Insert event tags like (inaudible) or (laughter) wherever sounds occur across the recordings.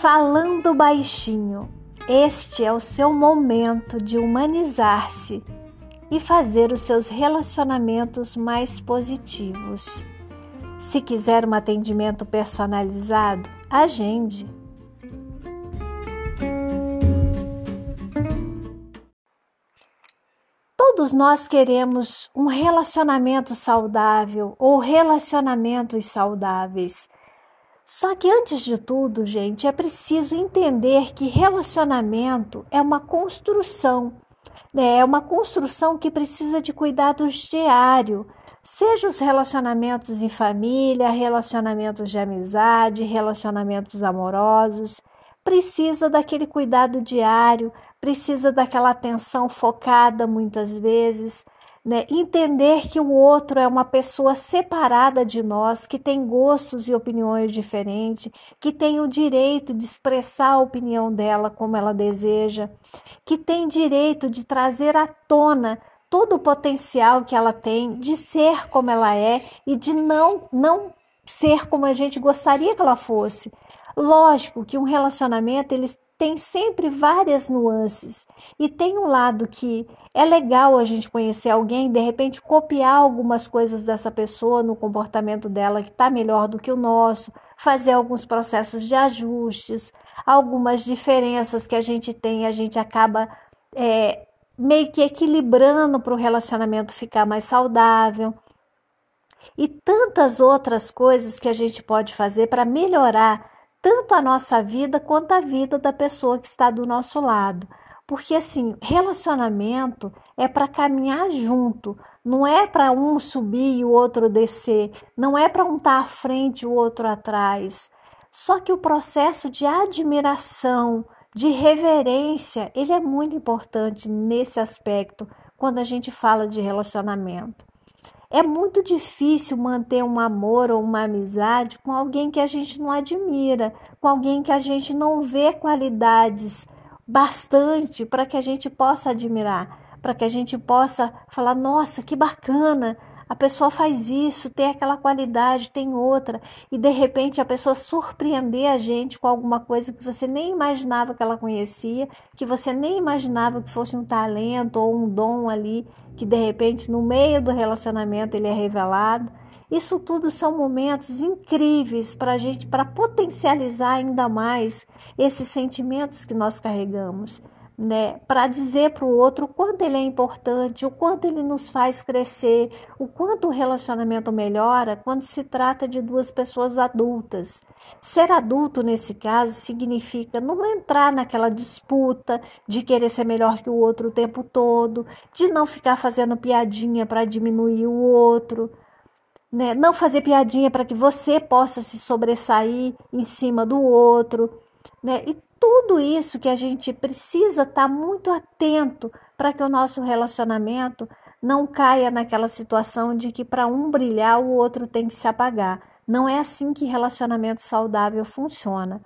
Falando baixinho, este é o seu momento de humanizar-se e fazer os seus relacionamentos mais positivos. Se quiser um atendimento personalizado, agende. Todos nós queremos um relacionamento saudável ou relacionamentos saudáveis. Só que antes de tudo, gente, é preciso entender que relacionamento é uma construção, né? é uma construção que precisa de cuidados diário, seja os relacionamentos em família, relacionamentos de amizade, relacionamentos amorosos, precisa daquele cuidado diário, precisa daquela atenção focada muitas vezes né? Entender que o outro é uma pessoa separada de nós, que tem gostos e opiniões diferentes, que tem o direito de expressar a opinião dela como ela deseja, que tem direito de trazer à tona todo o potencial que ela tem de ser como ela é e de não não ser como a gente gostaria que ela fosse. Lógico que um relacionamento ele tem sempre várias nuances e tem um lado que é legal a gente conhecer alguém, de repente copiar algumas coisas dessa pessoa no comportamento dela que está melhor do que o nosso, fazer alguns processos de ajustes, algumas diferenças que a gente tem, a gente acaba é, meio que equilibrando para o relacionamento ficar mais saudável. E tantas outras coisas que a gente pode fazer para melhorar tanto a nossa vida quanto a vida da pessoa que está do nosso lado. Porque assim, relacionamento é para caminhar junto, não é para um subir e o outro descer, não é para um estar tá à frente e o outro atrás. Só que o processo de admiração, de reverência, ele é muito importante nesse aspecto quando a gente fala de relacionamento. É muito difícil manter um amor ou uma amizade com alguém que a gente não admira, com alguém que a gente não vê qualidades bastante para que a gente possa admirar, para que a gente possa falar: nossa, que bacana, a pessoa faz isso, tem aquela qualidade, tem outra, e de repente a pessoa surpreender a gente com alguma coisa que você nem imaginava que ela conhecia, que você nem imaginava que fosse um talento ou um dom ali, que de repente no meio do relacionamento ele é revelado. Isso tudo são momentos incríveis para a gente, para potencializar ainda mais esses sentimentos que nós carregamos né, para dizer para o outro o quanto ele é importante, o quanto ele nos faz crescer, o quanto o relacionamento melhora quando se trata de duas pessoas adultas. Ser adulto nesse caso significa não entrar naquela disputa de querer ser melhor que o outro o tempo todo, de não ficar fazendo piadinha para diminuir o outro. Né? Não fazer piadinha para que você possa se sobressair em cima do outro. Né? E tudo isso que a gente precisa estar tá muito atento para que o nosso relacionamento não caia naquela situação de que para um brilhar o outro tem que se apagar. Não é assim que relacionamento saudável funciona.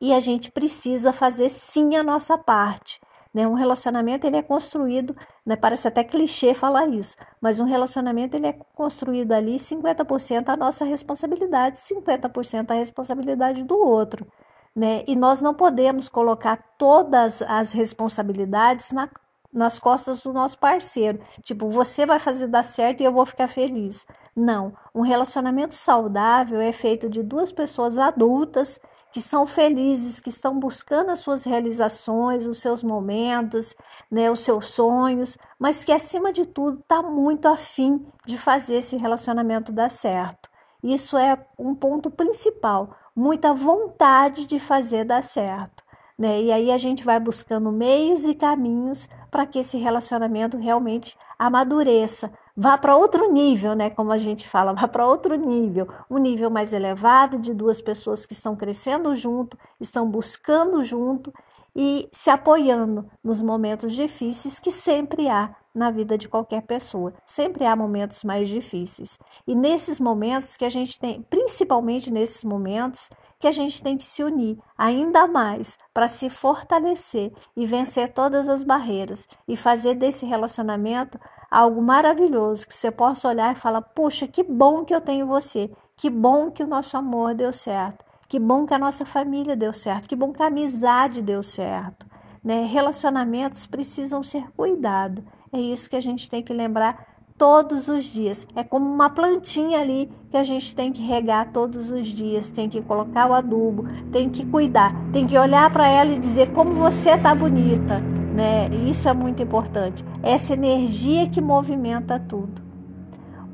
E a gente precisa fazer sim a nossa parte. Né? Um relacionamento ele é construído, né? parece até clichê falar isso, mas um relacionamento ele é construído ali 50% a nossa responsabilidade, 50% a responsabilidade do outro né? E nós não podemos colocar todas as responsabilidades na, nas costas do nosso parceiro. Tipo, você vai fazer dar certo e eu vou ficar feliz. Não. Um relacionamento saudável é feito de duas pessoas adultas que são felizes, que estão buscando as suas realizações, os seus momentos, né, os seus sonhos, mas que acima de tudo está muito afim de fazer esse relacionamento dar certo. Isso é um ponto principal muita vontade de fazer dar certo. Né? E aí a gente vai buscando meios e caminhos para que esse relacionamento realmente amadureça, vá para outro nível, né? Como a gente fala, (laughs) vá para outro nível, um nível mais elevado de duas pessoas que estão crescendo junto, estão buscando junto e se apoiando nos momentos difíceis que sempre há na vida de qualquer pessoa. Sempre há momentos mais difíceis. E nesses momentos que a gente tem, principalmente nesses momentos, que a gente tem que se unir ainda mais para se fortalecer e vencer todas as barreiras e fazer desse relacionamento algo maravilhoso que você possa olhar e falar: "Puxa, que bom que eu tenho você. Que bom que o nosso amor deu certo." Que bom que a nossa família deu certo, que bom que a amizade deu certo. Né? Relacionamentos precisam ser cuidados. É isso que a gente tem que lembrar todos os dias. É como uma plantinha ali que a gente tem que regar todos os dias, tem que colocar o adubo, tem que cuidar, tem que olhar para ela e dizer como você tá bonita, né? Isso é muito importante. Essa energia que movimenta tudo.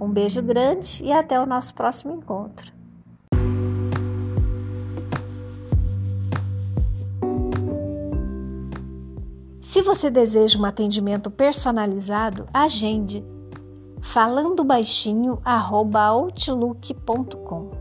Um beijo grande e até o nosso próximo encontro. Se você deseja um atendimento personalizado, agende falando baixinho@outlook.com.